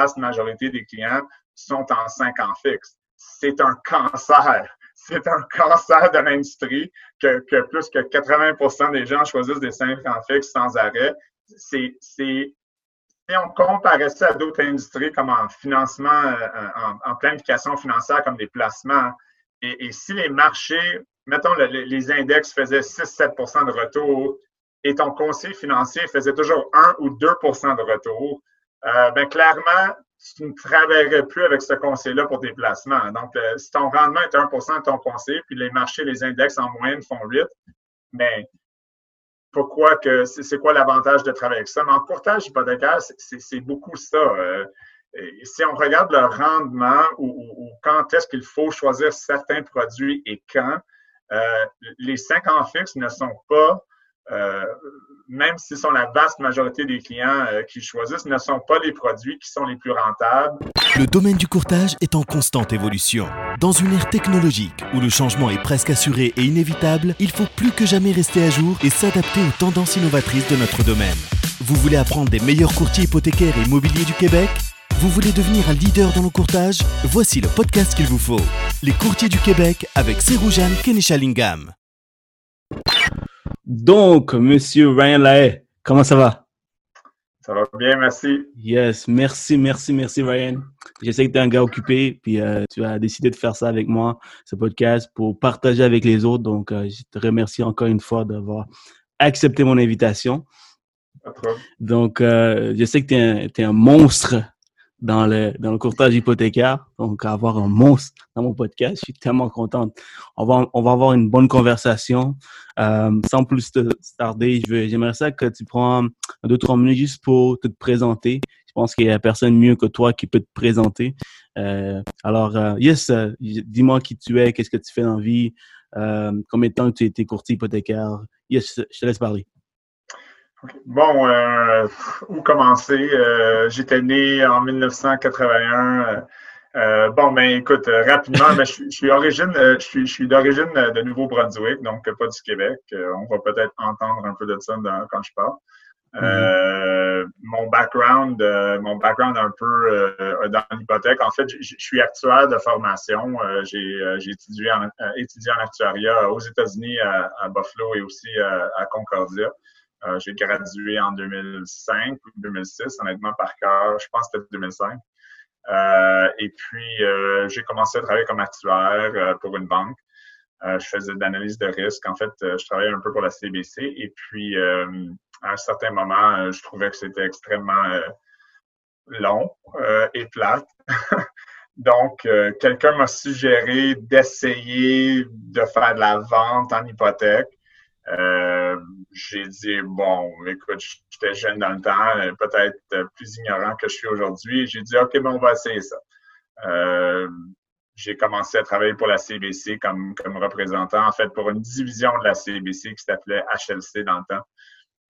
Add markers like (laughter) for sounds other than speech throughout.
vaste majorité des clients sont en 5 ans fixe. C'est un cancer. (laughs) C'est un cancer de l'industrie que, plus que 80% des gens choisissent des 5 ans fixes sans arrêt. C'est, si on comparait ça à d'autres industries comme en financement, euh, en, planification financière comme des placements, et si les marchés, mettons, les index faisaient 6-7% de retour et ton conseiller financier faisait toujours 1 ou 2% de retour, euh, ben clairement, tu ne travaillerais plus avec ce conseiller-là pour tes placements. Donc, euh, si ton rendement est 1% de ton conseiller, puis les marchés, les index en moyenne font 8, mais pourquoi que c'est quoi l'avantage de travailler avec ça? Mais en courtage hypothécaire, c'est beaucoup ça. Euh, si on regarde le rendement ou, quand est-ce qu'il faut choisir certains produits et quand, euh, les cinq ans fixes ne sont pas euh, même si ce sont la vaste majorité des clients euh, qui choisissent, ne sont pas les produits qui sont les plus rentables. Le domaine du courtage est en constante évolution. Dans une ère technologique où le changement est presque assuré et inévitable, il faut plus que jamais rester à jour et s'adapter aux tendances innovatrices de notre domaine. Vous voulez apprendre des meilleurs courtiers hypothécaires et immobiliers du Québec? Vous voulez devenir un leader dans le courtage? Voici le podcast qu'il vous faut. Les courtiers du Québec avec Seroujan Kenishalingam. Donc, Monsieur Ryan Lahaye, comment ça va? Ça va bien, merci. Yes, merci, merci, merci Ryan. Je sais que tu es un gars occupé, puis euh, tu as décidé de faire ça avec moi, ce podcast, pour partager avec les autres. Donc, euh, je te remercie encore une fois d'avoir accepté mon invitation. Donc, euh, je sais que tu es, un monstre dans le, dans le courtage hypothécaire. Donc, avoir un monstre dans mon podcast, je suis tellement contente. On va, on va avoir une bonne conversation. Euh, sans plus te tarder, j'aimerais ça que tu prends deux, trois minutes juste pour te présenter. Je pense qu'il n'y a personne mieux que toi qui peut te présenter. Euh, alors, euh, yes, euh, dis-moi qui tu es, qu'est-ce que tu fais dans la vie, euh, combien de temps tu étais courtier hypothécaire. Yes, je te laisse parler. Bon, euh, où commencer? Euh, J'étais né en 1981. Euh, euh, bon, ben écoute, euh, rapidement, ben, je, suis origine, je suis, je suis d'origine de Nouveau-Brunswick, donc pas du Québec. on va peut-être entendre un peu de ça quand je parle. Mm-hmm. mon background, mon background un peu dans l'hypothèque. En fait, je suis actuaire de formation. J'ai étudié en, étudié en actuariat aux États-Unis, à, à, Buffalo et aussi à Concordia. Euh, j'ai gradué en 2005 ou 2006, honnêtement, par cœur. Je pense que c'était 2005. Euh, et puis, euh, j'ai commencé à travailler comme actuaire euh, pour une banque. Euh, je faisais de l'analyse de risque. En fait, je travaillais un peu pour la CBC. Et puis, à un certain moment, je trouvais que c'était extrêmement long et plate. (laughs) Donc, quelqu'un m'a suggéré d'essayer de faire de la vente en hypothèque. Euh, j'ai dit, bon, écoute, j'étais jeune dans le temps, euh, peut-être plus ignorant que je suis aujourd'hui. J'ai dit, OK, bon, on va essayer ça. Euh, j'ai commencé à travailler pour la CBC comme, comme représentant, en fait, pour une division de la CBC qui s'appelait HLC dans le temps.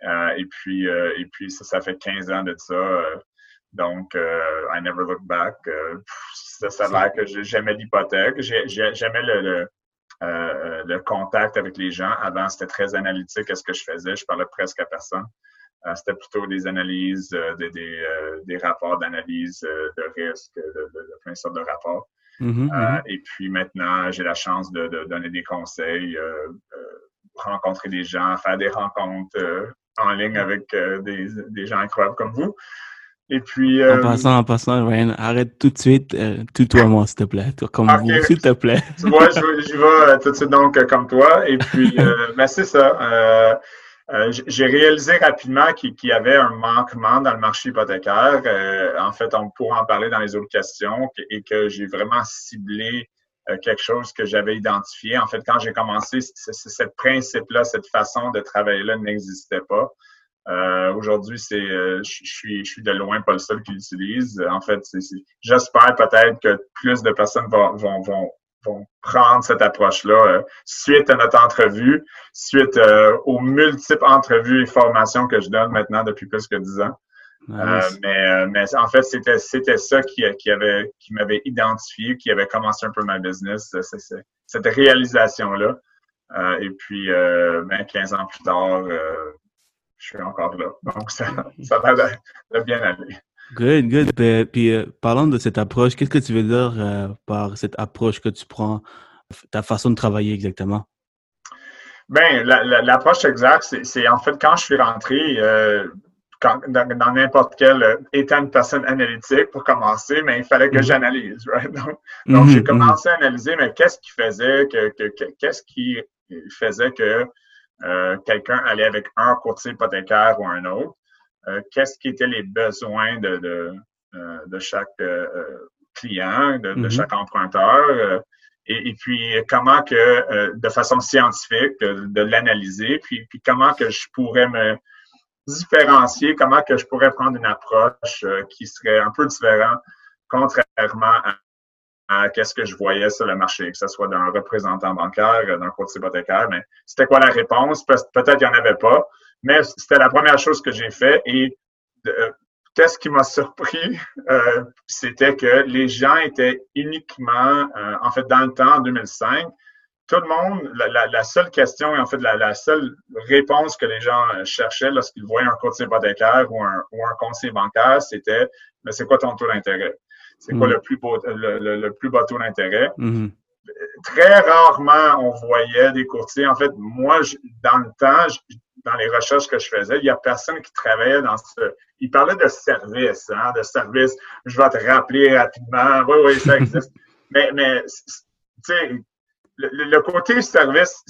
Euh, et puis, euh, et puis ça, ça fait 15 ans de ça. donc, I never look back. ça, ça a l'air que j'aimais l'hypothèque. J'aimais le euh, le contact avec les gens. Avant, c'était très analytique à ce que je faisais. Je parlais presque à personne. Euh, c'était plutôt des analyses, euh, des, des, des, rapports d'analyse de risque, de, de, de, plein de sortes de rapports. Mm-hmm, mm-hmm. et puis maintenant, j'ai la chance de, donner des conseils, rencontrer des gens, faire des rencontres en ligne avec des, des gens incroyables comme vous. Et puis. Euh... En passant, en passant, Ryan, arrête tout de suite. Euh, tutoie-moi, s'il te plaît. Toi, comme vous, s'il te plaît. tu vois, j'y vais euh, tout de suite donc comme toi. Et puis, euh, (laughs) ben, c'est ça. Euh, j'ai réalisé rapidement qu'il y avait un manquement dans le marché hypothécaire. en fait, on pourra en parler dans les autres questions et que j'ai vraiment ciblé quelque chose que j'avais identifié. En fait, quand j'ai commencé, ce principe-là, cette façon de travailler-là n'existait pas. Euh, Aujourd'hui, c'est, euh, je suis, je suis de loin pas le seul qui l'utilise. En fait, j'espère peut-être que plus de personnes vont, vont, vont, vont prendre cette approche-là euh, suite à notre entrevue, suite euh, aux multiples entrevues et formations que je donne maintenant depuis plus que dix ans. mais, mais en fait, c'était c'était ça qui, qui avait qui m'avait identifié, qui avait commencé un peu ma business, cette réalisation-là. et puis, ben, 15 ans plus tard, je suis encore là. Donc, ça, (laughs) ça va bien aller. Good, good. Puis, puis euh, parlant de cette approche, qu'est-ce que tu veux dire euh, par cette approche que tu prends, ta façon de travailler exactement? Ben, l'approche exacte, c'est en fait quand je suis rentré, euh, dans n'importe quel, euh, étant une personne analytique pour commencer, mais il fallait que mm-hmm. j'analyse, (laughs) right? Donc, mm-hmm, j'ai mm-hmm. commencé à analyser, mais qu'est-ce qui faisait que, qu'est-ce qui faisait que quelqu'un allait avec un courtier hypothécaire ou un autre? Euh, qu'est-ce qui étaient les besoins de, de, de chaque client, de, chaque emprunteur? Et, puis comment que, de façon scientifique, de, l'analyser, puis, puis comment que je pourrais me différencier, comment que je pourrais prendre une approche euh, qui serait un peu différente, contrairement à, qu'est-ce que je voyais sur le marché, que ce soit d'un représentant bancaire, d'un courtier hypothécaire. Mais c'était quoi la réponse? Peut-être qu'il n'y en avait pas, mais c'était la première chose que j'ai fait. Et euh, qu'est-ce qui m'a surpris? Euh, c'était que les gens étaient uniquement, en fait, dans le temps, en 2005, tout le monde, la, seule question et en fait la, seule réponse que les gens cherchaient lorsqu'ils voyaient un courtier hypothécaire ou un conseiller bancaire, c'était mais c'est quoi ton taux d'intérêt? C'est quoi mm-hmm. le plus beau, le, plus bas taux d'intérêt? Mm-hmm. Très rarement on voyait des courtiers. En fait, moi, dans le temps, dans les recherches que je faisais, il y a personne qui travaillait dans ce. Il parlait de service, hein, de service. Je vais te rappeler rapidement. Oui, oui, ça existe. (laughs) mais, mais tu sais, le, côté service,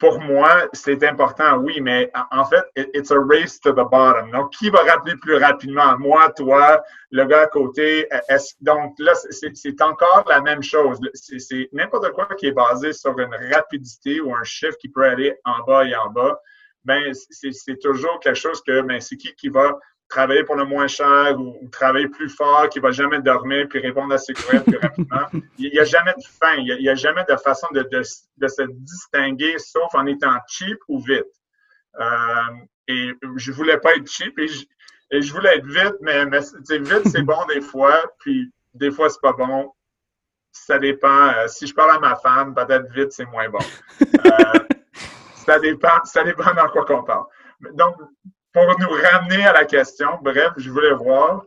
pour moi, c'est important, oui, mais en fait, it's a race to the bottom. Donc, qui va rappeler plus rapidement? Moi, toi, le gars à côté. donc là, c'est encore la même chose. C'est n'importe quoi qui est basé sur une rapidité ou un chiffre qui peut aller en bas et en bas. Ben, c'est toujours quelque chose que, ben, c'est qui qui va travailler pour le moins cher ou, travailler plus fort, qui va jamais dormir puis répondre à ses courriels plus rapidement. Il n'y a jamais de fin, il n'y a, jamais de façon de, de, de, se distinguer sauf en étant cheap ou vite. Euh, et je voulais pas être cheap et je, je voulais être vite, mais, mais vite, c'est bon des fois, puis des fois, c'est pas bon. Ça dépend. Euh, si je parle à ma femme, peut-être vite, c'est moins bon. Euh, ça dépend, ça dépend dans quoi qu'on parle. Donc, pour nous ramener à la question, bref, je voulais voir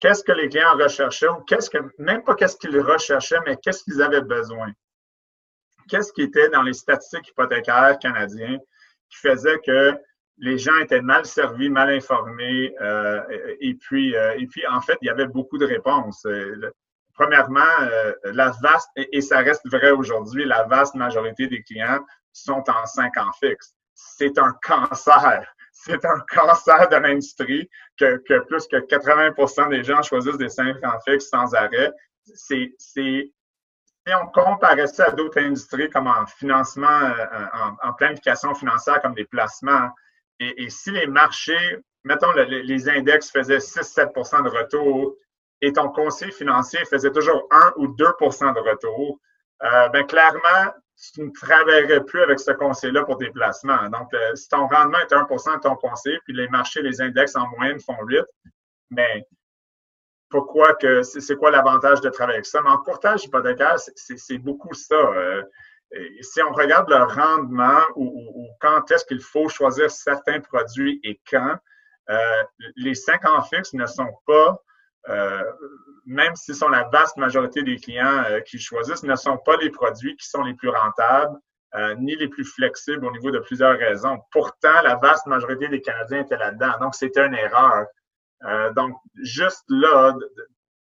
qu'est-ce que les clients recherchaient ou qu'est-ce que, même pas qu'est-ce qu'ils recherchaient, mais qu'est-ce qu'ils avaient besoin. Qu'est-ce qui était dans les statistiques hypothécaires canadiens qui faisait que les gens étaient mal servis, mal informés, euh, et puis, euh, et puis en fait, il y avait beaucoup de réponses. Euh, premièrement, la vaste, et, ça reste vrai aujourd'hui, la vaste majorité des clients sont en cinq ans fixes. C'est un cancer c'est un cancer de l'industrie que, plus que 80% des gens choisissent des 5 ans fixes sans arrêt. C'est, si on comparait ça à d'autres industries comme en financement, euh, en, planification financière comme des placements, et, si les marchés, mettons, les index faisaient 6-7% de retour et ton conseil financier faisait toujours 1 ou 2% de retour, euh, ben clairement, tu ne travaillerais plus avec ce conseil-là pour tes placements. Donc, euh, si ton rendement est 1% de ton conseil, puis les marchés, les index en moyenne font 8, mais pourquoi que c'est quoi l'avantage de travailler avec ça? Mais en courtage hypothécaire, c'est beaucoup ça. Euh, si on regarde le rendement ou, quand est-ce qu'il faut choisir certains produits et quand, euh, les 5 ans fixes ne sont pas même si sont la vaste majorité des clients euh, qui choisissent, ne sont pas les produits qui sont les plus rentables euh, ni les plus flexibles au niveau de plusieurs raisons. Pourtant, la vaste majorité des Canadiens étaient là-dedans. Donc, c'était une erreur. donc, juste là,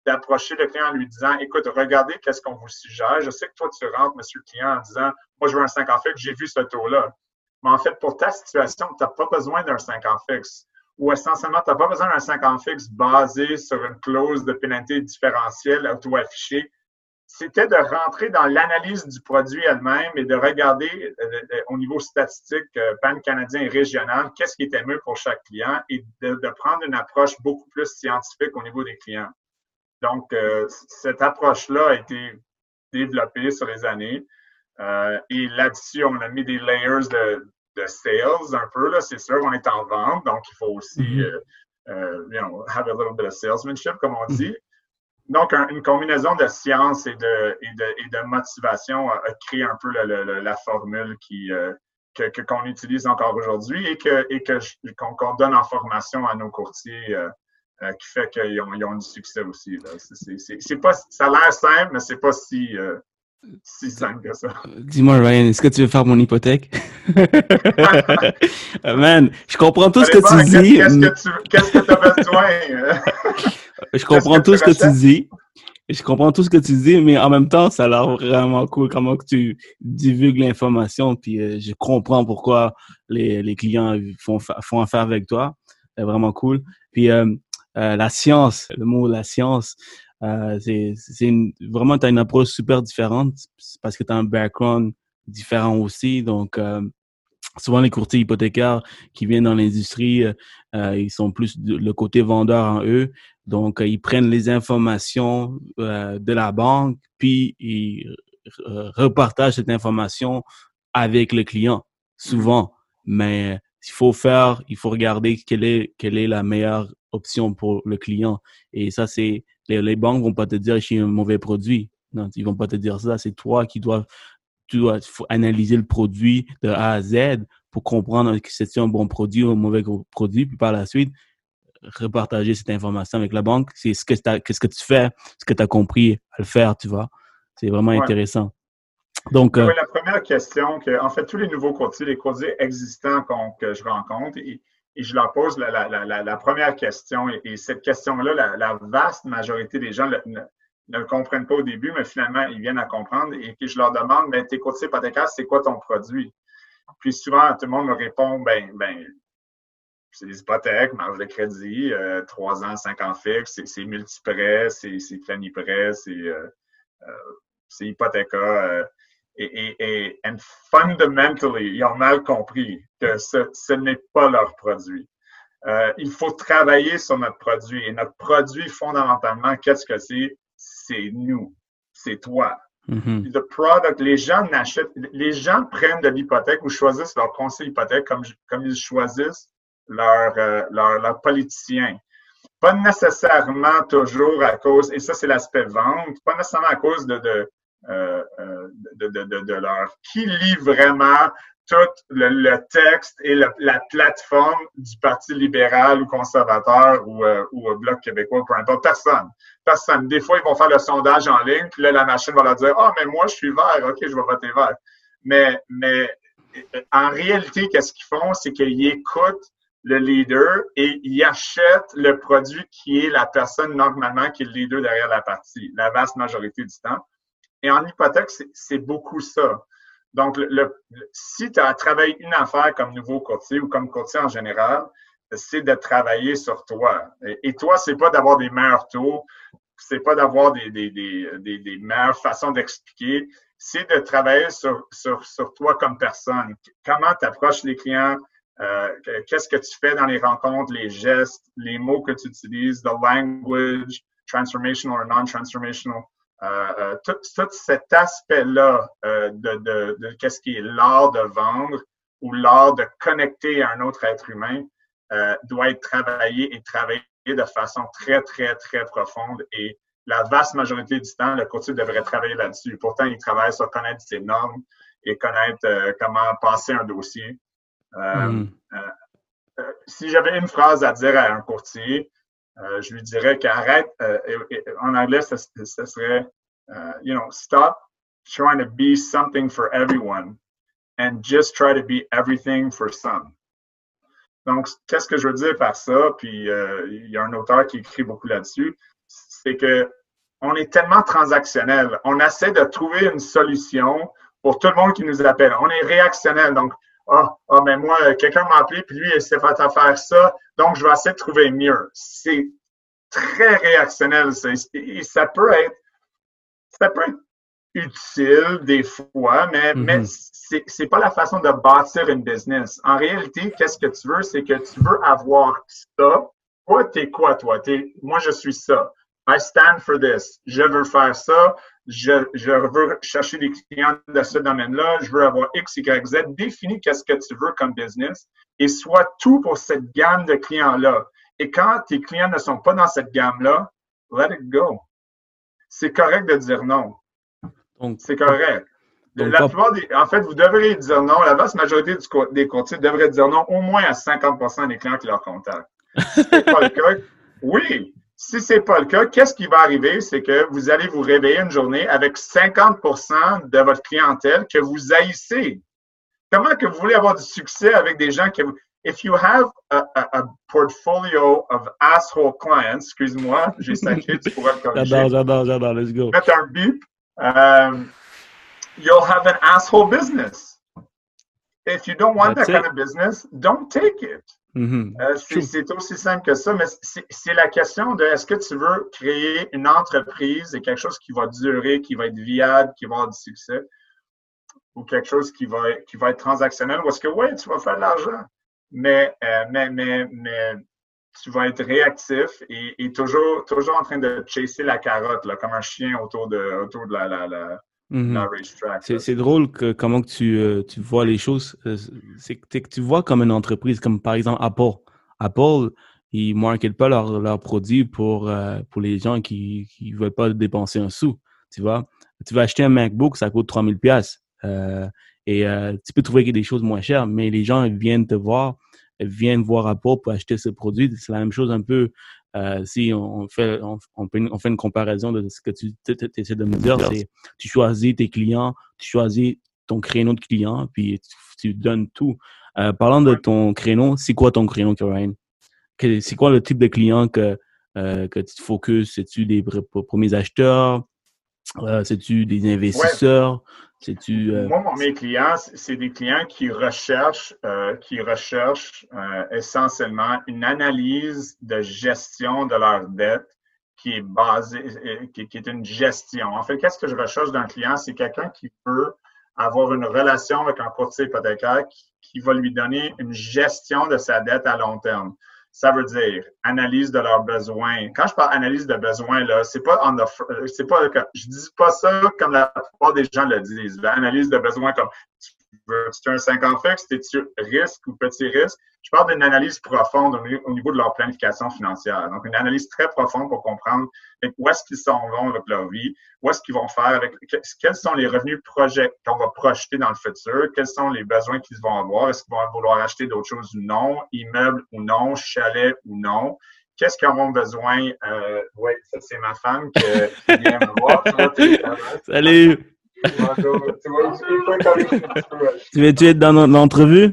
d'approcher le client en lui disant, écoute, regardez qu'est-ce qu'on vous suggère. Je sais que toi, tu rentres, monsieur le client, en disant, moi, je veux un 5 ans fixe, j'ai vu ce taux-là. Mais en fait, pour ta situation, tu n'as pas besoin d'un 5 ans fixe où essentiellement, tu n'as pas besoin d'un 5 ans fixe basé sur une clause de pénalité différentielle auto-affichée. C'était de rentrer dans l'analyse du produit elle-même et de regarder euh, euh, au niveau statistique, euh, pan-canadien et régional, qu'est-ce qui était mieux pour chaque client et de, prendre une approche beaucoup plus scientifique au niveau des clients. Donc, cette approche-là a été développée sur les années. et là-dessus, on a mis des layers de, de sales un peu. Là, c'est sûr qu'on est en vente, donc il faut aussi mm-hmm. euh, euh, you know, have a little bit of salesmanship, comme on dit. Mm-hmm. Donc, une combinaison de science et de, et de, et de motivation a, créé un peu la formule qui, euh, que, qu'on utilise encore aujourd'hui et que et que qu'on, donne en formation à nos courtiers qui fait qu'ils ont, ils ont, du succès aussi. C'est pas, ça a l'air simple, mais c'est pas si, si simple que ça. Dis-moi, Ryan, est-ce que tu veux faire mon hypothèque? (laughs) Man, je comprends tout ce que tu dis. Qu'est-ce que tu as besoin? (laughs) je comprends tout ce que tu dis. Je comprends tout ce que tu dis, mais en même temps, ça a l'air vraiment cool comment que tu divulgues l'information. Puis euh, je comprends pourquoi les, les clients font, font affaire avec toi. C'est vraiment cool. Puis euh, euh, la science, le mot la science, euh, c'est vraiment, tu as une approche super différente parce que tu as un background différent aussi. Donc, euh, souvent, les courtiers hypothécaires qui viennent dans l'industrie, euh, ils sont plus le côté vendeur en eux. Donc, ils prennent les informations de la banque, puis ils repartagent cette information avec le client, souvent. Mais il faut faire, il faut regarder quelle est, quelle est la meilleure option pour le client. Et ça, c'est les, les banques vont pas te dire j'ai un mauvais produit. Non, ils vont pas te dire ça. C'est toi qui dois, tu dois analyser le produit de A à Z pour comprendre que c'est un bon produit ou un mauvais produit. Puis par la suite, repartager cette information avec la banque. C'est ce que, qu'est-ce que tu fais, ce que tu as compris à le faire, tu vois. C'est vraiment intéressant. Donc, euh, la première question, que, en fait, tous les nouveaux courtiers, les courtiers existants que je rencontre, et je leur pose la, première question. Et, cette question-là, la, vaste majorité des gens ne, le comprennent pas au début, mais finalement, ils viennent à comprendre. Et que je leur demande, ben, tes courtiers hypothécaires, c'est quoi ton produit? Puis souvent, tout le monde me répond, ben, ben, c'est des hypothèques, marge de crédit, euh, 3 ans, 5 ans fixe, c'est multiprêt, c'est planiprêt, c'est euh, euh, hypothéca. Euh, et, et, and fundamentally, ils ont mal compris que ce, ce n'est pas leur produit. Euh, il faut travailler sur notre produit. Et notre produit, fondamentalement, qu'est-ce que c'est? C'est nous. C'est toi. Mm-hmm. The product, les gens n'achètent, les gens prennent de l'hypothèque ou choisissent leur conseil hypothèque comme, comme ils choisissent leur, euh, leur, leur politicien. Pas nécessairement toujours à cause, et ça c'est l'aspect vente, pas nécessairement à cause de, de euh, euh, de, de, de, de, leur qui lit vraiment tout le, le texte et la plateforme du Parti libéral ou conservateur ou, euh, ou Bloc québécois, peu importe. Personne. Personne. Des fois, ils vont faire le sondage en ligne, puis là, la machine va leur dire Ah, mais moi, je suis vert, OK, je vais voter vert. Mais, mais en réalité, qu'est-ce qu'ils font? C'est qu'ils écoutent le leader et ils achètent le produit qui est la personne normalement qui est le leader derrière la partie, la vaste majorité du temps. Et en hypothèque, c'est beaucoup ça. Donc, le, si tu as travaillé une affaire comme nouveau courtier ou comme courtier en général, c'est de travailler sur toi. Et, toi, c'est pas d'avoir des meilleurs taux, c'est pas d'avoir des, des, des, des, meilleures façons d'expliquer, c'est de travailler sur, sur, sur toi comme personne. Comment tu approches les clients, euh, qu'est-ce que tu fais dans les rencontres, les gestes, les mots que tu utilises, the language, transformational or non-transformational. Euh, euh, tout, tout, cet aspect-là euh, de, de, de qu'est-ce qui est l'art de vendre ou l'art de connecter à un autre être humain euh, doit être travaillé et travaillé de façon très, très, très profonde. Et la vaste majorité du temps, le courtier devrait travailler là-dessus. Pourtant, il travaille sur connaître ses normes et connaître euh, comment passer un dossier. Mm. si j'avais une phrase à dire à un courtier, euh, je lui dirais qu'arrête, euh, en anglais, ce, serait, euh, you know, stop trying to be something for everyone and just try to be everything for some. Donc, qu'est-ce que je veux dire par ça? Puis, il y a un auteur qui écrit beaucoup là-dessus. C'est que on est tellement transactionnel. On essaie de trouver une solution pour tout le monde qui nous appelle. On est réactionnel. Donc, ah, ah, mais moi, quelqu'un m'a appelé, puis lui, il s'est fait faire ça, donc je vais essayer de trouver mieux. C'est très réactionnel, ça. Et ça peut être, ça peut être utile des fois, mais, mm-hmm. mais c'est, pas la façon de bâtir une business. En réalité, qu'est-ce que tu veux? C'est que tu veux avoir ça. Toi, t'es quoi, toi? Moi, je suis ça. I stand for this. Je veux faire ça. Je, je veux chercher des clients de ce domaine-là. Je veux avoir X, Y, Z. Définis qu'est-ce que tu veux comme business et sois tout pour cette gamme de clients-là. Et quand tes clients ne sont pas dans cette gamme-là, let it go. C'est correct de dire non. C'est correct. la plupart des, en fait, vous devriez dire non. La vaste majorité des courtiers devraient dire non au moins à 50% des clients qui leur contactent. c'est pas le cas, Oui. Si ce n'est pas le cas, qu'est-ce qui va arriver? C'est que vous allez vous réveiller une journée avec 50% de votre clientèle que vous haïssez. Comment que vous voulez avoir du succès avec des gens que vous... If you have a, a, portfolio of asshole clients, excuse-moi, j'ai sacré, tu pourrais le (laughs) corriger. J'adore, j'adore, j'adore, let's go. Mettre un bip. Um, you'll have an asshole business. If you don't want That's that kind of business, don't take it. Mhm. Euh, c'est aussi simple que ça, mais c'est c'est la question de est-ce que tu veux créer une entreprise et quelque chose qui va durer, qui va être viable, qui va avoir du succès, ou quelque chose qui va, qui va être transactionnel, ou est-ce que oui, tu vas faire de l'argent, mais, euh, mais, mais, mais tu vas être réactif et, et toujours, toujours en train de chasser la carotte, là, comme un chien autour de, autour de la, la, la, Mhm. C'est drôle que comment que tu, euh, tu vois les choses. euh, C'est que tu vois comme une entreprise, comme par exemple Apple. Apple, ils ne marketent pas leurs leurs produits pour, euh, pour les gens qui ne veulent pas dépenser un sou. Tu vois, tu vas acheter un MacBook, ça coûte 3000 pièces et tu peux trouver des choses moins chères, mais les gens viennent te voir, viennent voir Apple pour acheter ce produit. C'est la même chose un peu euh, si on fait, on, on peut- on fait une comparaison de ce que tu essaies de me dire, c'est tu choisis tes clients, tu choisis ton créneau de clients, puis tu, tu donnes tout. Euh, parlant de ton créneau, c'est quoi ton créneau? Que- C'est quoi le type de client que, euh, que tu te focuses? C'est-tu des pr- premiers acheteurs? Euh, C'est-tu des investisseurs? Euh, Moi, mes clients, c'est des clients qui recherchent, euh, qui recherchent euh, essentiellement une analyse de gestion de leur dette qui est basée, qui, est une gestion. En fait, qu'est-ce que je recherche d'un client? C'est quelqu'un qui peut avoir une relation avec un courtier hypothécaire qui va lui donner une gestion de sa dette à long terme. Ça veut dire analyse de leurs besoins. Quand je parle analyse de besoins, là, c'est pas on the, c'est pas, je dis pas ça comme la plupart des gens le disent. L'analyse de besoins comme veux, tu un 5 ans fixe, tu risque ou petit risque? Je parle d'une analyse profonde au, ni- au niveau de leur planification financière. Donc, une analyse très profonde pour comprendre où est-ce qu'ils s'en vont avec leur vie, où est-ce qu'ils vont faire avec, que- quels sont les revenus projets qu'on va projeter dans le futur, quels sont les besoins qu'ils vont avoir, est-ce qu'ils vont vouloir acheter d'autres choses ou non, immeubles ou non, chalet ou non? Qu'est-ce qu'ils auront besoin? Euh, oui, ça, c'est ma femme qui, qui vient me voir. Salut! Tu veux-tu être dans l'entrevue?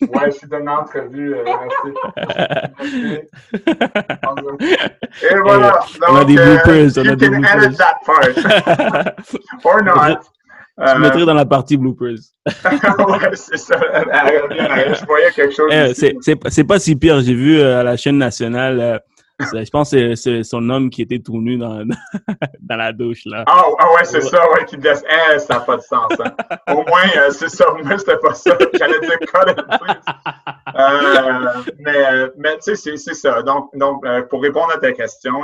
Ouais, je suis dans une entrevue. euh, merci. (laughs) Et voilà. on a des euh, bloopers, on a des bloopers. edit that part. (laughs) Or not. Je Euh, mettrai dans la partie bloopers. (laughs) ouais, c'est ça. Je voyais quelque chose. Ici. c'est- pas si pire. J'ai vu euh, à la chaîne nationale, euh, je pense que c'est- son homme qui était tout nu dans, (laughs) dans la douche. là. Ah, ah ouais, c'est ça, ouais, qui laisse. Eh, ça n'a pas de sens. Hein. Au moins, euh, c'est ça. Moi, c'était pas ça. J'allais dire. (laughs) Euh, mais, euh, mais tu sais, c'est- ça. Donc, donc euh, pour répondre à ta question,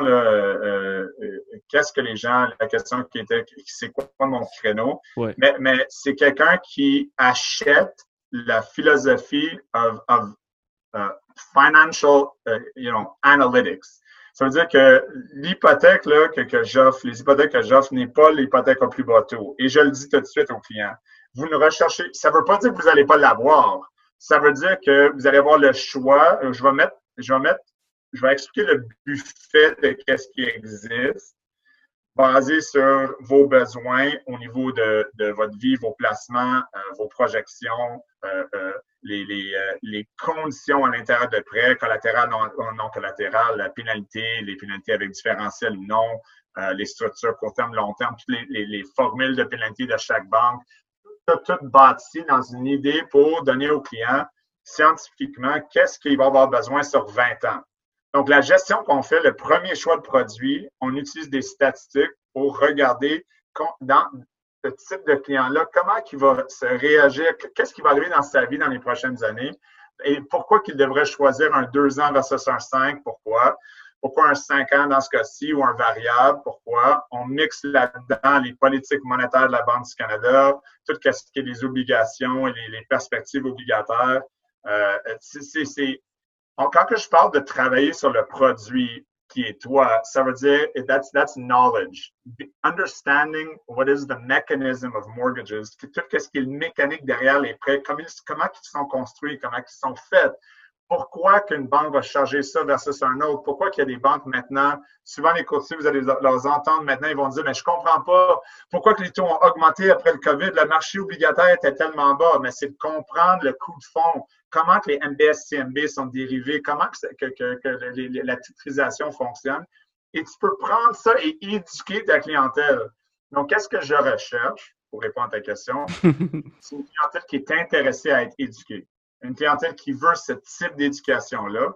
qu'est-ce que les gens, la question qui était, c'est quoi mon créneau? Ouais. Mais, mais c'est quelqu'un qui achète la philosophie of, of uh, financial, uh, you know, analytics. Ça veut dire que l'hypothèque que, que j'offre, les hypothèques que j'offre n'est pas l'hypothèque au plus bas taux. Et je le dis tout de suite aux clients. Vous ne recherchez, ça ne veut pas dire que vous n'allez pas l'avoir. Ça veut dire que vous allez avoir le choix. Je vais mettre, je vais mettre, je vais expliquer le buffet de qu'est-ce qui existe basé sur vos besoins au niveau de, de votre vie, vos placements, euh, vos projections, euh, euh, les, les, euh, les conditions à l'intérieur de prêt, collatéral, non, non collatéral, la pénalité, les pénalités avec différentiel ou non, euh, les structures court terme, long terme, toutes les, les, les formules de pénalité de chaque banque, tout, tout bâti dans une idée pour donner aux clients scientifiquement qu'est-ce qu'il va avoir besoin sur 20 ans. Donc, la gestion qu'on fait, le premier choix de produit, on utilise des statistiques pour regarder dans ce type de client-là, comment il va se réagir, qu'est-ce qui va arriver dans sa vie dans les prochaines années? Et pourquoi qu'il devrait choisir un 2 ans versus un 5, pourquoi? Pourquoi un 5 ans dans ce cas-ci ou un variable? Pourquoi? On mixe là-dedans les politiques monétaires de la Banque du Canada, tout ce qui est les obligations et les, perspectives obligataires. Euh, c'est, quand que je parle de travailler sur le produit qui est toi, ça veut dire that's that's knowledge, understanding what is the mechanism of mortgages, tout ce qui est le mécanique derrière les prêts, comment, comment ils sont construits, comment ils sont faits, pourquoi qu'une banque va charger ça versus un autre? Pourquoi qu'il y a des banques maintenant? Souvent, les courtiers, vous allez leur entendre maintenant, ils vont dire, mais je comprends pas pourquoi que les taux ont augmenté après le COVID? Le marché obligataire était tellement bas. Mais c'est de comprendre le coût de fond, comment que les MBS, CMB sont dérivés, comment que, la titrisation fonctionne. Et tu peux prendre ça et éduquer ta clientèle. Donc, qu'est-ce que je recherche? Pour répondre à ta question? (laughs) c'est une clientèle qui est intéressée à être éduquée une clientèle qui veut ce type d'éducation-là.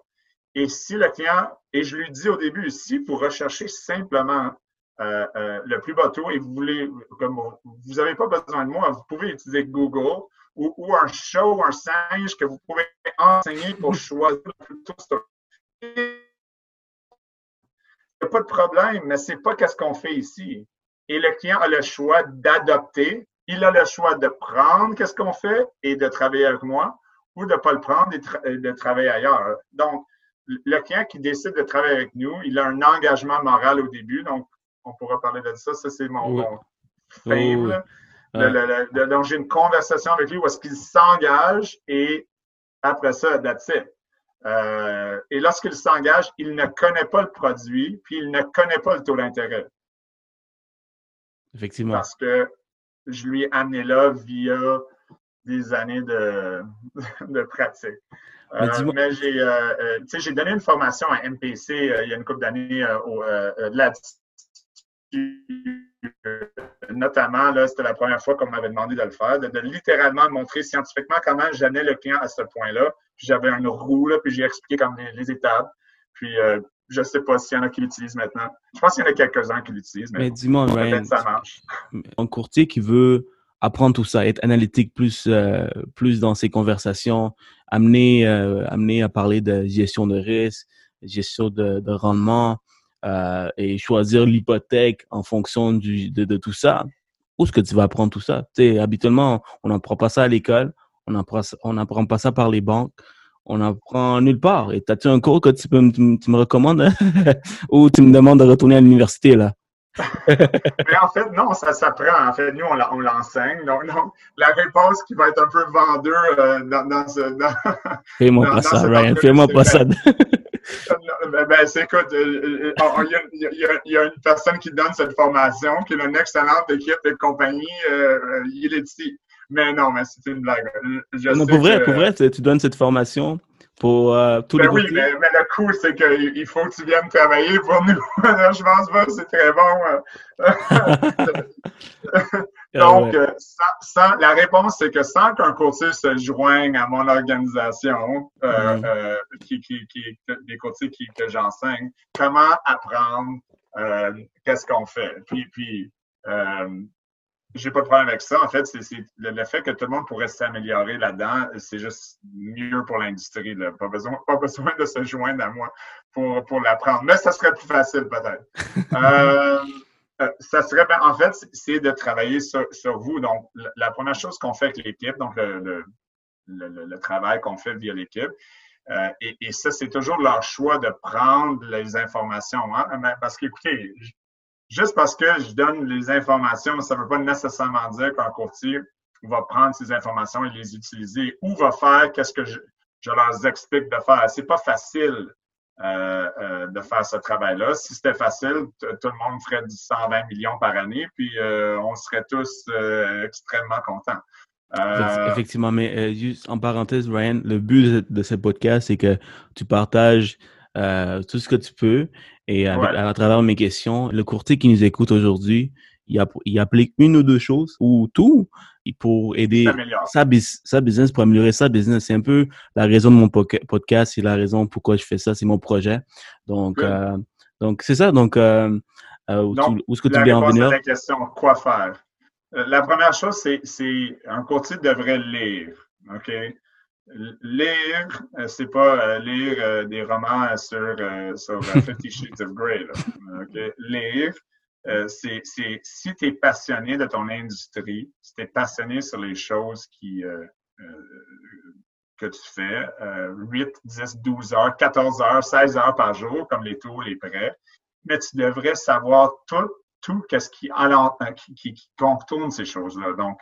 Et si le client, et je lui dis au début, si vous recherchez simplement euh, euh, le plus bas taux et vous voulez, comme vous n'avez pas besoin de moi, vous pouvez utiliser Google ou, un show ou un singe que vous pouvez enseigner pour (laughs) choisir le plus tôt. Il n'y a pas de problème, mais ce n'est pas qu'est-ce qu'on fait ici. Et le client a le choix d'adopter, il a le choix de prendre qu'est-ce qu'on fait et de travailler avec moi, ou de ne pas le prendre et, de travailler ailleurs. Donc, le client qui décide de travailler avec nous, il a un engagement moral au début. Donc, on pourra parler de ça. Ça, c'est mon, donc, j'ai une conversation avec lui où est-ce qu'il s'engage et après ça, that's it. Euh, et lorsqu'il s'engage, il ne connaît pas le produit, puis il ne connaît pas le taux d'intérêt. Effectivement. Parce que je lui ai amené là via des années de, (laughs) de pratique. Mais, euh, j'ai, euh, euh, j'ai donné une formation à MPC il y a une couple d'années là-dessus. Notamment, là, c'était la première fois qu'on m'avait demandé de le faire, de, littéralement montrer scientifiquement comment j'amenais le client à ce point-là. Puis j'avais une roue, là, puis j'ai expliqué comme les, étapes. Puis je ne sais pas s'il y en a qui l'utilisent maintenant. Je pense qu'il y en a quelques-uns qui l'utilisent. Mais, mais dis-moi, ça marche. (laughs) Un courtier qui veut apprendre tout ça, être analytique plus euh, plus dans ses conversations, amener euh, amener à parler de gestion de risque, gestion de, de rendement euh, et choisir l'hypothèque en fonction du, de, de, tout ça. Où est-ce que tu vas apprendre tout ça? Tu habituellement, on n'apprend pas ça à l'école, on n'apprend on n'apprend pas ça par les banques. On n'apprend nulle part. Et as-tu un cours que tu, peux, tu me recommandes? (laughs) Ou tu me demandes de retourner à l'université là? Mais en fait, non, ça s'apprend. En fait, nous, on l'enseigne. Donc, la réponse qui va être un peu vendeur euh, dans, dans, ce. Fais-moi pas ça, Ryan. Fais-moi pas ça. ben, ben écoute, il y, a une personne qui donne cette formation, qui est une excellente équipe de compagnie. Euh, il est ici. Mais non, mais c'est une blague. non, pour vrai, pour vrai, tu donnes cette formation pour euh, tous ben les Oui, mais, mais, le coup, c'est qu'il faut que tu viennes travailler pour nous. (laughs) je pense pas que c'est très bon. (laughs) Euh. Donc, euh, sans, la réponse, c'est que sans qu'un courtier se joigne à mon organisation, mm-hmm. qui, qui, qui, des courtiers qui, que j'enseigne, comment apprendre qu'est-ce qu'on fait? Puis, puis j'ai pas de problème avec ça. En fait, c'est le, fait que tout le monde pourrait s'améliorer là-dedans, c'est juste mieux pour l'industrie. Pas besoin, pas besoin de se joindre à moi pour, pour l'apprendre. Mais ça serait plus facile peut-être. (laughs) Euh, euh, ça serait, ben, en fait, c'est de travailler sur, sur, vous. Donc, la première chose qu'on fait avec l'équipe, donc le, le, le, travail qu'on fait via l'équipe, euh, et, et, ça, c'est toujours leur choix de prendre les informations. Hein? Parce qu'écoutez, juste parce que je donne les informations, ça ne veut pas nécessairement dire qu'un courtier va prendre ces informations et les utiliser ou va faire qu'est-ce que je, leur explique de faire. C'est pas facile euh, euh, de faire ce travail-là. Si c'était facile, tout le monde ferait 120 millions par année, puis euh, on serait tous extrêmement contents. Effectivement, mais juste en parenthèse, Ryan, le but de ce podcast, c'est que tu partages tout ce que tu peux et à, travers mes questions, le courtier qui nous écoute aujourd'hui, il, il, applique une ou deux choses ou tout pour aider sa, sa, business, pour améliorer sa business. C'est un peu la raison de mon podcast, c'est la raison pourquoi je fais ça, c'est mon projet. Donc, euh, donc c'est ça. Donc, euh, euh où, est-ce que tu viens en venir? la question, quoi faire? Euh, la première chose, c'est un courtier devrait lire. OK? Lire, euh, c'est pas euh, lire euh, des romans sur, sur (laughs) Fifty Shades of Grey. Lire, c'est si tu es passionné de ton industrie, si tu es passionné sur les choses qui, que tu fais, 8, 10, 12 heures, 14 heures, 16 heures par jour, comme les taux, les prêts, mais tu devrais savoir tout, tout ce qui, qui, qui, contourne ces choses-là. Donc,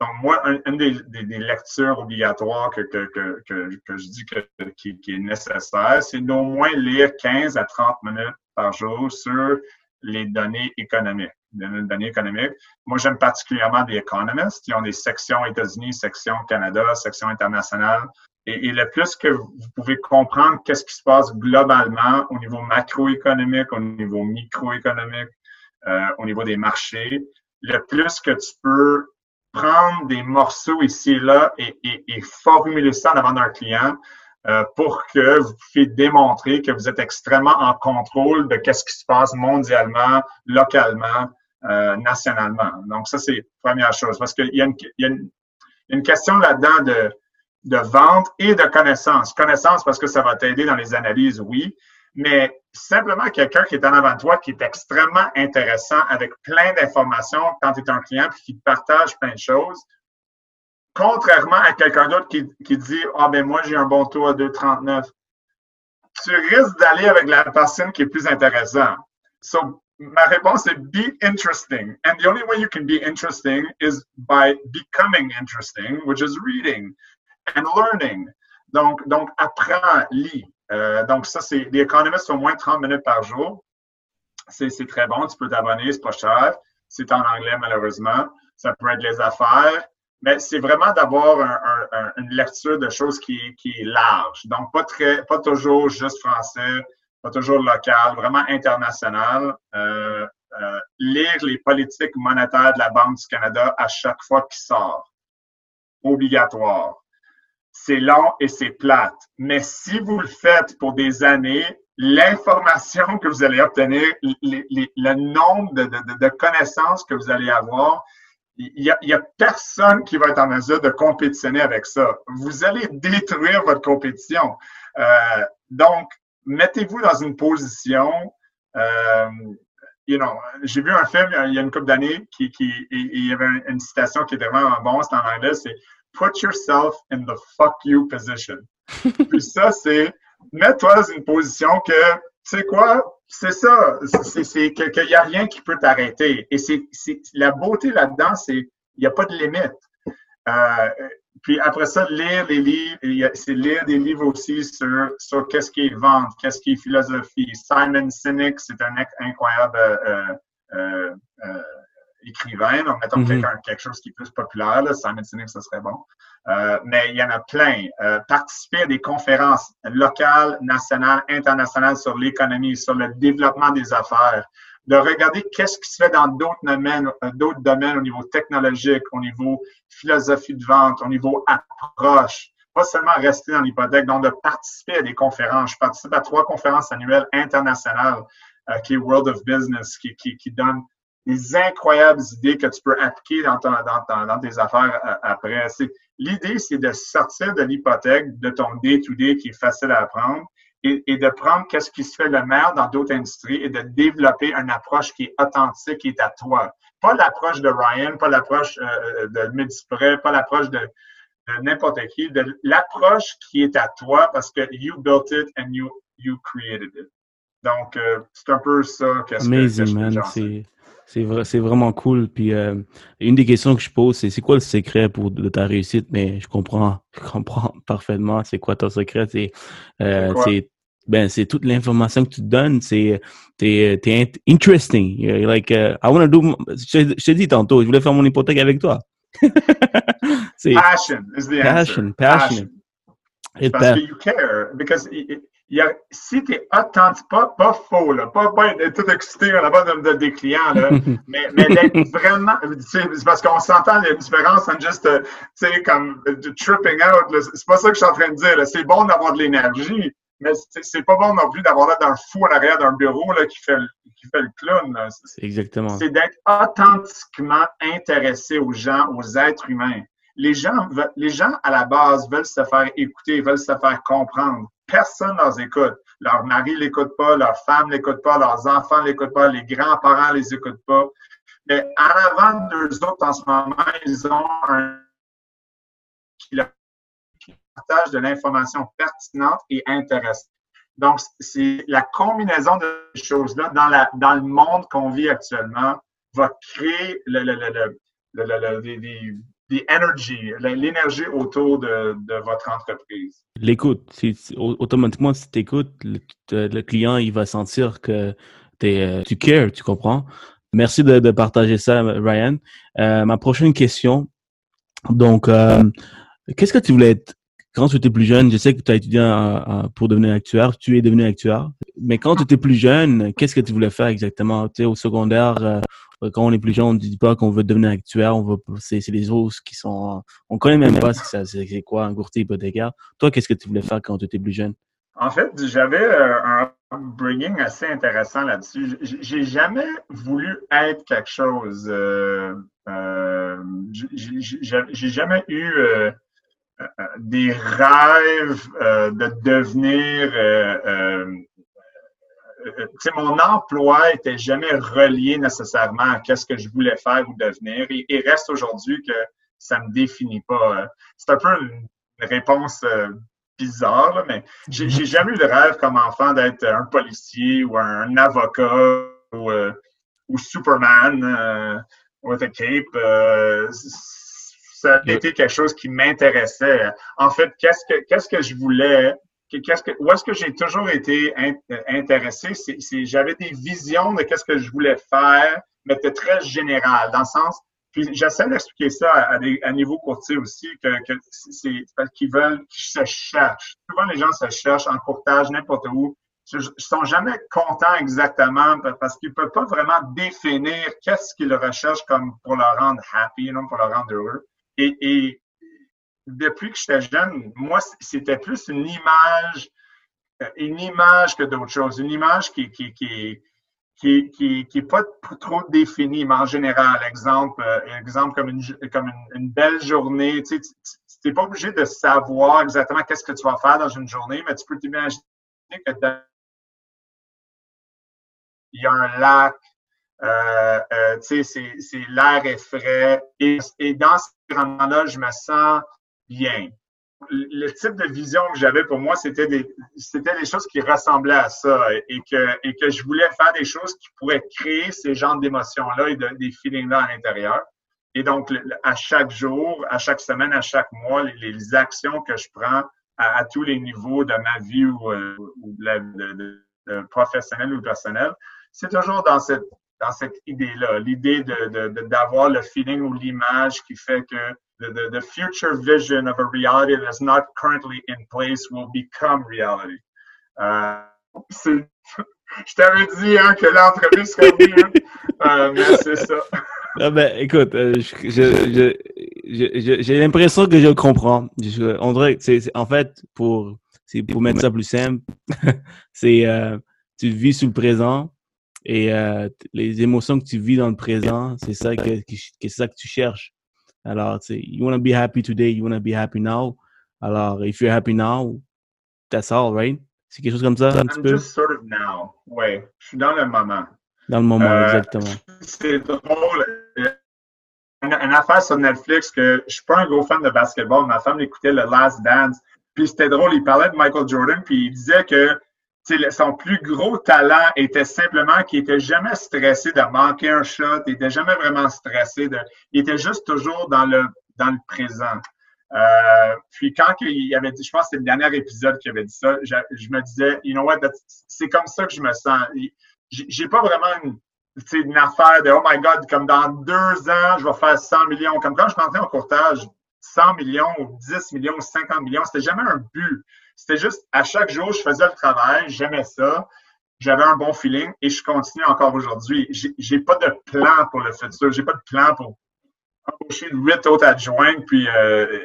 Donc, moi, une des, lectures obligatoires que, que, que, que, je dis que, qui, qui est nécessaire, c'est d'au moins lire 15 à 30 minutes par jour sur les données économiques. Les données économiques. Moi, j'aime particulièrement des économistes qui ont des sections États-Unis, section Canada, section internationale. Et, et, le plus que vous pouvez comprendre qu'est-ce qui se passe globalement au niveau macroéconomique, au niveau microéconomique, euh, au niveau des marchés, le plus que tu peux prendre des morceaux ici et là et, et, et formuler ça en avant d'un client euh, pour que vous puissiez démontrer que vous êtes extrêmement en contrôle de qu'est-ce qui se passe mondialement, localement, euh, nationalement. Donc, ça, c'est première chose. Parce qu'il y, a une, y a une question là-dedans de, de vente et de connaissance. Connaissance parce que ça va t'aider dans les analyses, oui, mais simplement quelqu'un qui est en avant de toi, qui est extrêmement intéressant avec plein d'informations quand tu es un client puis qui partage plein de choses. Contrairement à quelqu'un d'autre qui, qui dit Ah, ben moi, j'ai un bon taux à 2,39. Tu risques d'aller avec la personne qui est plus intéressante. So, ma réponse est be interesting. And the only way you can be interesting is by becoming interesting, which is reading and learning. Donc, donc apprends, lis. Euh, donc, ça, c'est les économistes au moins 30 minutes par jour. C'est très bon. Tu peux t'abonner, c'est pas cher. C'est en anglais, malheureusement. Ça peut être les affaires. Mais c'est vraiment d'avoir un, un, une lecture de choses qui, qui est large. Donc, pas très, pas toujours juste français, pas toujours local, vraiment international. Euh, euh, lire les politiques monétaires de la Banque du Canada à chaque fois qu'il sort. Obligatoire c'est long et c'est plate. Mais si vous le faites pour des années, l'information que vous allez obtenir, le nombre de, connaissances que vous allez avoir, il n'y a, personne qui va être en mesure de compétitionner avec ça. Vous allez détruire votre compétition. Euh, donc, mettez-vous dans une position. Euh, you know, j'ai vu un film il y a une couple d'années qui, qui il y avait une citation qui était vraiment bon, c'est en anglais, c'est put yourself in the fuck you position. (laughs) Puis ça, c'est mets-toi dans une position que, tu sais quoi, c'est ça, c'est qu'il n'y a rien qui peut t'arrêter. Et c'est la beauté là-dedans, c'est il n'y a pas de limite. Euh, puis après ça, lire les livres, c'est lire des livres aussi sur, sur qu'est-ce qui est vente, qu'est-ce qui est philosophie. Simon Sinek, c'est un incroyable euh, euh, euh écrivain, donc mettons mm quelque chose qui est plus populaire, là, Simon Sinek, ce serait bon. Euh, mais il y en a plein. Euh, participer à des conférences locales, nationales, internationales sur l'économie, sur le développement des affaires, de regarder qu'est-ce qui se fait dans d'autres domaines, euh, d'autres domaines au niveau technologique, au niveau philosophie de vente, au niveau approche. Pas seulement rester dans l'hypothèque, donc de participer à des conférences. Je participe à trois conférences annuelles internationales euh, qui est World of Business, qui, qui, qui donne des incroyables idées que tu peux appliquer dans, ton, dans, dans tes affaires euh, après. L'idée, c'est de sortir de l'hypothèque de ton day-to-day qui est facile à apprendre et, et de prendre qu'est-ce qui se fait le meilleur dans d'autres industries et de développer une approche qui est authentique, qui est à toi. Pas l'approche de Ryan, pas l'approche euh, de Midspray, pas l'approche de, de n'importe qui, de l'approche qui est à toi parce que you built it and you, you created it. Donc, euh, c'est un peu ça qu'est-ce que, que je man. C'est vrai, c'est vraiment cool. Puis euh, une des questions que je pose, c'est c'est quoi le secret pour de ta réussite? Mais je comprends, (laughs) je comprends parfaitement. C'est quoi ton secret C'est euh, c'est ben c'est toute l'information que tu donnes. C'est t'es t'es interesting. You're like uh, I want to do. Je, je t'ai dit tantôt, je voulais faire mon hypothèque avec toi. (laughs) passion is the passion, answer. Passion, passion. Parce que you care because il a, si tu es authentique, pas, pas faux, là, pas, pas être tout excité à la base de, des clients, là, (laughs) mais, mais d'être vraiment, c'est parce qu'on s'entend, il y a une différence entre juste, euh, tu sais, comme euh, tripping out, c'est pas ça que je suis en train de dire, c'est bon d'avoir de l'énergie, mais c'est pas bon non plus d'avoir là d'un fou à l'arrière d'un bureau, là, qui fait, qui fait le clown, là. Exactement. C'est d'être authentiquement intéressé aux gens, aux êtres humains. Les gens, les gens, à la base, veulent se faire écouter, veulent se faire comprendre personne ne les écoute. Leur mari ne l'écoute pas, leur femme ne l'écoute pas, leurs enfants ne l'écoutent pas, les grands-parents ne les écoutent pas. Mais en avant d'eux autres, en ce moment, ils ont un qui partage de l'information pertinente et intéressante. Donc, c'est la combinaison de ces choses-là dans, dans le monde qu'on vit actuellement va créer le, le, le, the energy, l'énergie autour de, votre entreprise. L'écoute, automatiquement, si tu écoutes, le, client, il va sentir que es, euh, tu cares, tu comprends? Merci de, partager ça, Ryan. Euh, ma prochaine question, donc, euh, qu'est-ce que tu voulais être quand tu étais plus jeune? Je sais que tu as étudié pour devenir actuaire, tu es devenu actuaire, mais quand tu étais plus jeune, qu'est-ce que tu voulais faire exactement? Tu au secondaire, euh, quand on est plus jeune, on ne dit pas qu'on veut devenir actuaire, on veut, c'est, les autres qui sont, on connaît même pas c'est, c'est quoi un courtier hypothécaire. Toi, qu'est-ce que tu voulais faire quand tu étais plus jeune? En fait, j'avais euh, un upbringing assez intéressant là-dessus. J'ai jamais voulu être quelque chose. Euh, euh, j'ai jamais eu euh, euh, des rêves de devenir. Mon emploi était jamais relié nécessairement à qu'est-ce que je voulais faire ou devenir. Et, reste aujourd'hui que ça me définit pas. C'est un peu une réponse bizarre, mais j'ai jamais eu de rêve comme enfant d'être un policier ou un avocat ou, euh, ou Superman euh, with a cape. Euh, ça a été quelque chose qui m'intéressait. En fait, qu'est-ce que qu'est-ce que je voulais Qu'est-ce que, où est-ce que j'ai toujours été intéressé, c'est, j'avais des visions de qu'est-ce que je voulais faire, mais c'était très général, dans le sens, puis j'essaie d'expliquer ça à, des, à niveau courtier aussi, que, que c'est parce qu'ils veulent, qu'ils se cherchent. Souvent, les gens se cherchent en courtage, n'importe où. Ils sont jamais contents exactement parce qu'ils peuvent pas vraiment définir qu'est-ce qu'ils recherchent comme pour leur rendre happy, non pour leur rendre heureux. Et, et depuis que j'étais jeune, moi, c'était plus une image, une image que d'autres choses. Une image qui, qui, qui, qui qui, est pas trop défini, mais en général, exemple, euh, exemple comme une comme une, belle journée, tu n'es pas obligé de savoir exactement qu'est-ce que tu vas faire dans une journée, mais tu peux t'imaginer que il y a un lac, euh, euh, l'air est frais et, et dans ce environnement-là, je me sens bien le type de vision que j'avais pour moi, c'était des, c'était des choses qui ressemblaient à ça et que, et que je voulais faire des choses qui pourraient créer ces genres d'émotions-là et de, des feelings-là à l'intérieur. Et donc, à chaque jour, à chaque semaine, à chaque mois, les, actions que je prends à, tous les niveaux de ma vie ou, euh, ou de, de, professionnel ou personnel, c'est toujours dans cette, dans cette idée-là, l'idée de, d'avoir le feeling ou l'image qui fait que the, the, future vision of a reality that's not currently in place will become reality. Euh, (laughs) je t'avais dit hein, que l'entreprise serait mieux, euh, mais c'est ça. (laughs) Ben, écoute, euh, j'ai l'impression que je comprends. Je, on en fait pour pour mettre ça plus simple, (laughs) c'est euh, tu vis sous le présent et euh, les émotions que tu vis dans le présent, c'est ça que, que, ça que tu cherches. Alors, tu sais, you want to be happy today, you want to be happy now. Alors, if you're happy now, that's all, right? C'est quelque chose comme ça, un petit peu? just sort of now. Ouais, je suis dans le moment. Dans le moment, euh, exactement. C'est drôle. Une, une, affaire sur Netflix que je suis pas un gros fan de basketball. Ma femme écoutait le Last Dance. Puis c'était drôle, il parlait de Michael Jordan, puis il disait que son plus gros talent était simplement qu'il était jamais stressé de manquer un shot, il était jamais vraiment stressé de, il était juste toujours dans le dans le présent. Euh, puis quand il avait dit, je pense que c'est le dernier épisode qu'il avait dit ça, je, me disais, you know what, c'est comme ça que je me sens. J'ai pas vraiment une, une affaire de oh my god, comme dans deux ans, je vais faire 100 millions. Comme quand je rentrais en courtage, 100 millions, 10 millions, 50 millions, c'était jamais un but. C'était juste, à chaque jour, je faisais le travail, j'aimais ça, j'avais un bon feeling et je continue encore aujourd'hui. J'ai pas de plan pour le futur, j'ai pas de plan pour embaucher huit autres adjoints, puis euh,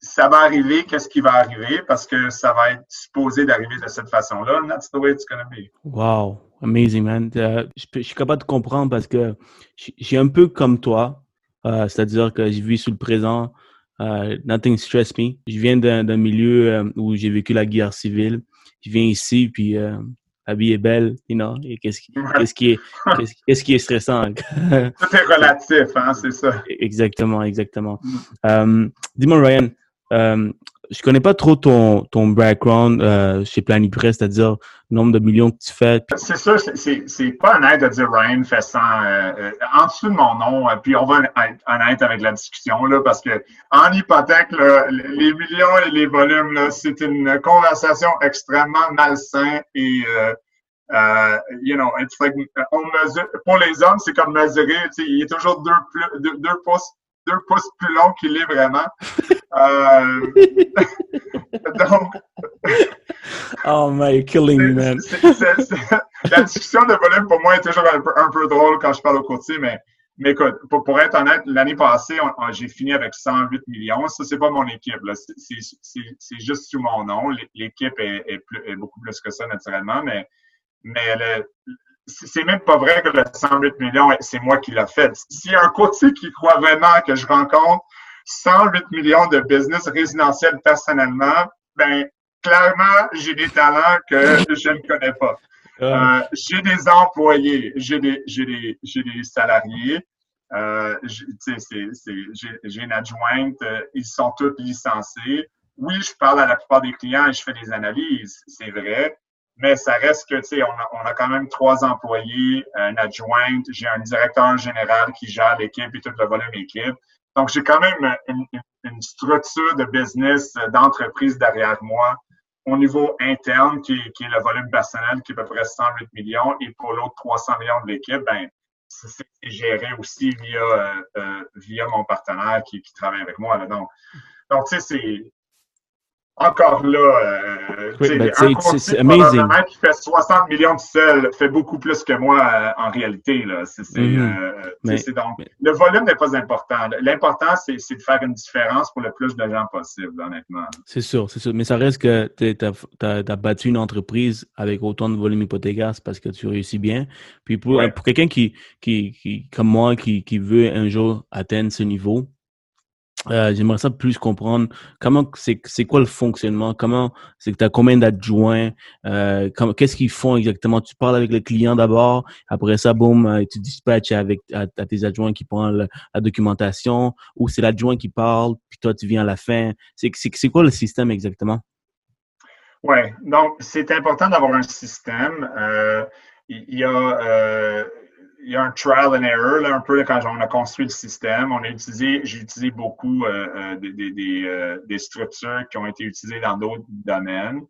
ça va arriver, qu'est-ce qui va arriver, parce que ça va être supposé d'arriver de cette façon-là. That's the way it's gonna be. Wow, amazing, man. Euh, je, suis capable de comprendre parce que suis un peu comme toi, euh, c'est-à-dire que je vis sous le présent. Uh, nothing stress me. Je viens d'un milieu euh, où j'ai vécu la guerre civile. Je viens ici, puis euh, la vie est belle, you know. Et qu'est-ce qui, qu'est-ce qui est, qu'est-ce qui est stressant? (laughs) Tout est relatif, hein, c'est ça. Exactement, exactement. Mm. Um, dis-moi, Ryan, um, je connais pas trop ton, ton background euh, chez Planipress, c'est-à-dire le nombre de millions que tu fais. C'est ça, c'est pas honnête de dire Ryan fait ça euh, en dessous de mon nom, euh, puis on va être honnête avec la discussion, là, parce que en hypothèque, les millions et les volumes, c'est une conversation extrêmement malsaine et euh, you know, it's like, on mesure, pour les hommes, c'est comme mesurer, il est toujours deux, plus, deux, deux pouces deux pouces plus long qu'il est vraiment. Euh, (laughs) donc. oh my, killing me, man. la discussion de volume pour moi est toujours un peu, un peu drôle quand je parle au courtier, mais, mais écoute, pour, pour être honnête, l'année passée, j'ai fini avec 108 millions. Ça, c'est pas mon équipe. C'est juste sous mon nom. L'équipe est, est, est, beaucoup plus que ça, naturellement, mais, mais le, c'est même pas vrai que le 108 millions, c'est moi qui l'ai fait. S'il y a un courtier qui croit vraiment que je rencontre 108 millions de business résidentiel personnellement, ben clairement, j'ai des talents que (laughs) je ne connais pas. Euh, j'ai des employés, j'ai des, salariés. Euh, j'ai une adjointe, euh, ils sont tous licenciés. Oui, je parle à la plupart des clients et je fais des analyses, c'est vrai mais ça reste que, tu sais, on a, on a quand même trois employés, une adjointe, j'ai un directeur général qui gère l'équipe et tout le volume équipe. Donc, j'ai quand même une, une, structure de business, euh, d'entreprise derrière moi au niveau interne, qui, qui, est le volume personnel, qui est à peu près 108 millions, et pour l'autre 300 millions de l'équipe, ben, c'est géré aussi via, euh, euh, via mon partenaire qui, qui travaille avec moi. Là. Donc, donc tu sais, c'est encore là, euh, oui, ben, un c'est amazing. qui fait 60 millions de sel fait beaucoup plus que moi euh, en réalité. Là. C'est, mm-hmm. euh, mais, donc, Le volume n'est pas important. L'important, c'est, de faire une différence pour le plus de gens possible, honnêtement. C'est sûr, c'est sûr. Mais ça reste que tu as, battu une entreprise avec autant de volume hypothécaire parce que tu réussis bien. Puis pour, pour quelqu'un qui, qui, qui, comme moi, qui, qui veut un jour atteindre ce niveau, euh, J'aimerais ça plus comprendre comment c'est quoi le fonctionnement, comment c'est que tu as combien d'adjoints, euh, qu'est-ce qu'ils font exactement? Tu parles avec le client d'abord, après ça, boum, euh, tu dispatches avec à, tes adjoints qui prennent la documentation, ou c'est l'adjoint qui parle, puis toi tu viens à la fin. C'est quoi le système exactement? Oui, donc c'est important d'avoir un système. Euh, il y a il y a un trial and error, là, un peu quand on a construit le système. On a utilisé, j'ai utilisé beaucoup euh, euh des, des, euh, des, structures qui ont été utilisées dans d'autres domaines.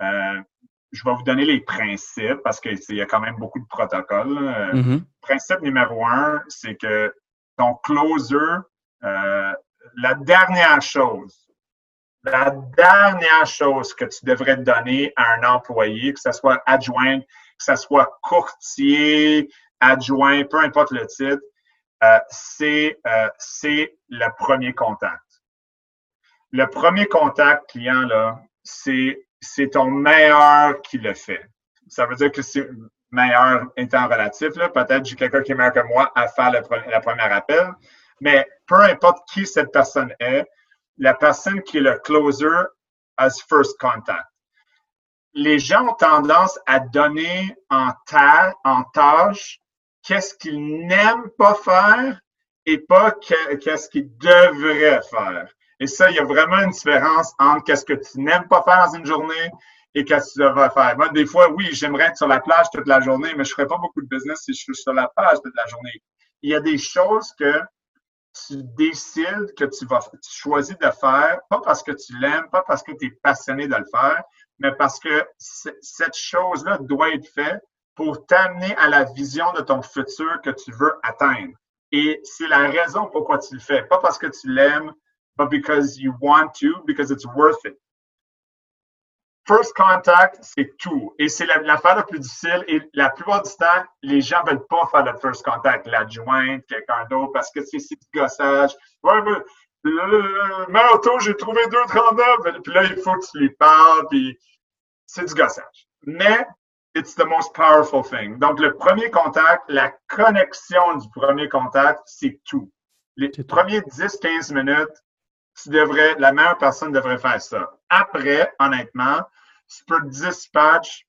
Euh, je vais vous donner les principes parce qu'il y a quand même beaucoup de protocoles. Mm-hmm. Principe numéro un, c'est que ton closer, la dernière chose, la dernière chose que tu devrais donner à un employé, que ce soit adjoint, que ce soit courtier, adjoint, peu importe le titre, euh, euh, c'est le premier contact. Le premier contact client, là, c'est ton meilleur qui le fait. Ça veut dire que c'est meilleur étant relatif. Peut-être j'ai quelqu'un qui est meilleur que moi à faire le premier appel, mais peu importe qui cette personne est, la personne qui est le closer as first contact les gens ont tendance à donner en, en tâche qu'est-ce qu'ils n'aiment pas faire et pas qu'est-ce qu'ils devraient faire. Et ça, il y a vraiment une différence entre qu'est-ce que tu n'aimes pas faire dans une journée et qu'est-ce que tu devrais faire. Moi, des fois, oui, j'aimerais être sur la plage toute la journée, mais je ne ferais pas beaucoup de business si je suis sur la plage toute la journée. Il y a des choses que tu décides que tu vas, tu choisis de faire, pas parce que tu l'aimes, pas parce que tu es passionné de le faire, mais parce que cette chose-là doit être faite pour t'amener à la vision de ton futur que tu veux atteindre. Et c'est la raison pourquoi tu le fais. Pas parce que tu l'aimes, but because you want to, because it's worth it. First contact, c'est tout. Et c'est l'affaire la, plus difficile. Et la plupart du temps, les gens ne veulent pas faire le first contact, l'adjointe, quelqu'un d'autre, parce que c'est du gossage. Ouais, mais le, auto, j'ai trouvé 2,39. Puis là, il faut que tu lui parles, puis c'est du gossage. Mais it's the most powerful thing. Donc, le premier contact, la connexion du premier contact, c'est tout. Les premiers 10-15 minutes, tu devrais, la meilleure personne devrait faire ça. Après, honnêtement, tu peux dispatch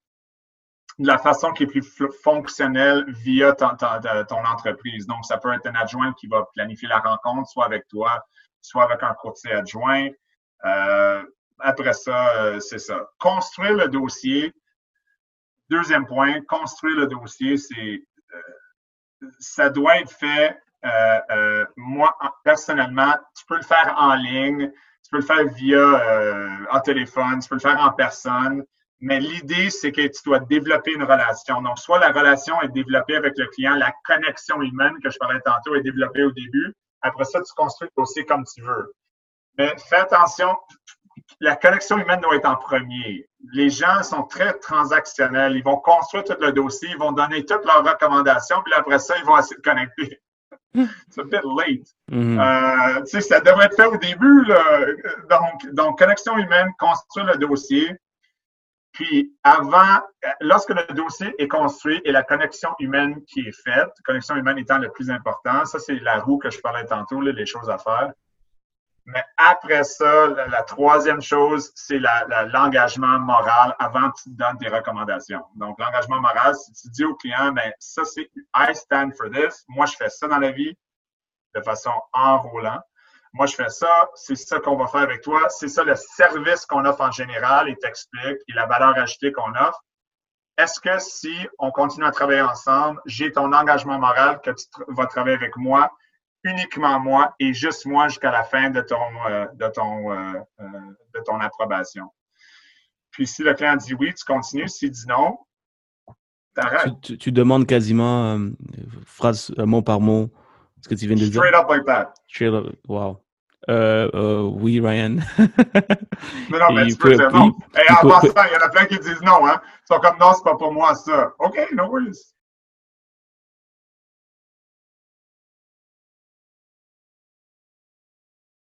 de la façon qui est plus fonctionnelle via ton, ton, entreprise. Donc, ça peut être un adjoint qui va planifier la rencontre, soit avec toi, soit avec un courtier adjoint. Euh, après ça, c'est ça. Construire le dossier. Deuxième point, construire le dossier, c'est ça doit être fait. Moi, personnellement, tu peux le faire en ligne, tu peux le faire via en téléphone, tu peux le faire en personne. Mais l'idée, c'est que tu dois développer une relation. Donc, soit la relation est développée avec le client, la connexion humaine que je parlais tantôt est développée au début. Après ça, tu construis le dossier comme tu veux. Mais fais attention, la connexion humaine doit être en premier. Les gens sont très transactionnels. Ils vont construire tout le dossier, ils vont donner toutes leurs recommandations, puis après ça, ils vont essayer de connecter. C'est un peu late. Euh, tu sais, ça devrait être fait au début. Là. Donc, donc, connexion humaine, construire le dossier. Puis avant, lorsque le dossier est construit et la connexion humaine qui est faite, connexion humaine étant le plus important, ça c'est la roue que je parlais tantôt, les choses à faire. Mais après ça, la, troisième chose, c'est l'engagement moral avant que tu te donnes tes recommandations. Donc, l'engagement moral, si tu dis au client, ben, ça c'est I stand for this, moi je fais ça dans la vie de façon enrôlante moi, je fais ça, c'est ça qu'on va faire avec toi, c'est ça le service qu'on offre en général. Et t'explique. Et la valeur ajoutée qu'on offre. Est-ce que si on continue à travailler ensemble, j'ai ton engagement moral que tu vas travailler avec moi, uniquement moi et juste moi jusqu'à la fin de ton, euh, de, ton, euh, euh, de ton approbation. Puis si le client dit oui, tu continues. S'il dit non, t'arrêtes. Tu, tu, demandes quasiment phrase mot par mot ce que tu viens de dire. Straight up like that. Straight up, wow. Oui, Ryan. (laughs) mais non, mais tu peux dire non. Et en passant, il y en a plein qui disent non. Hein. Ils sont comme non, c'est pas pour moi ça. OK, no worries.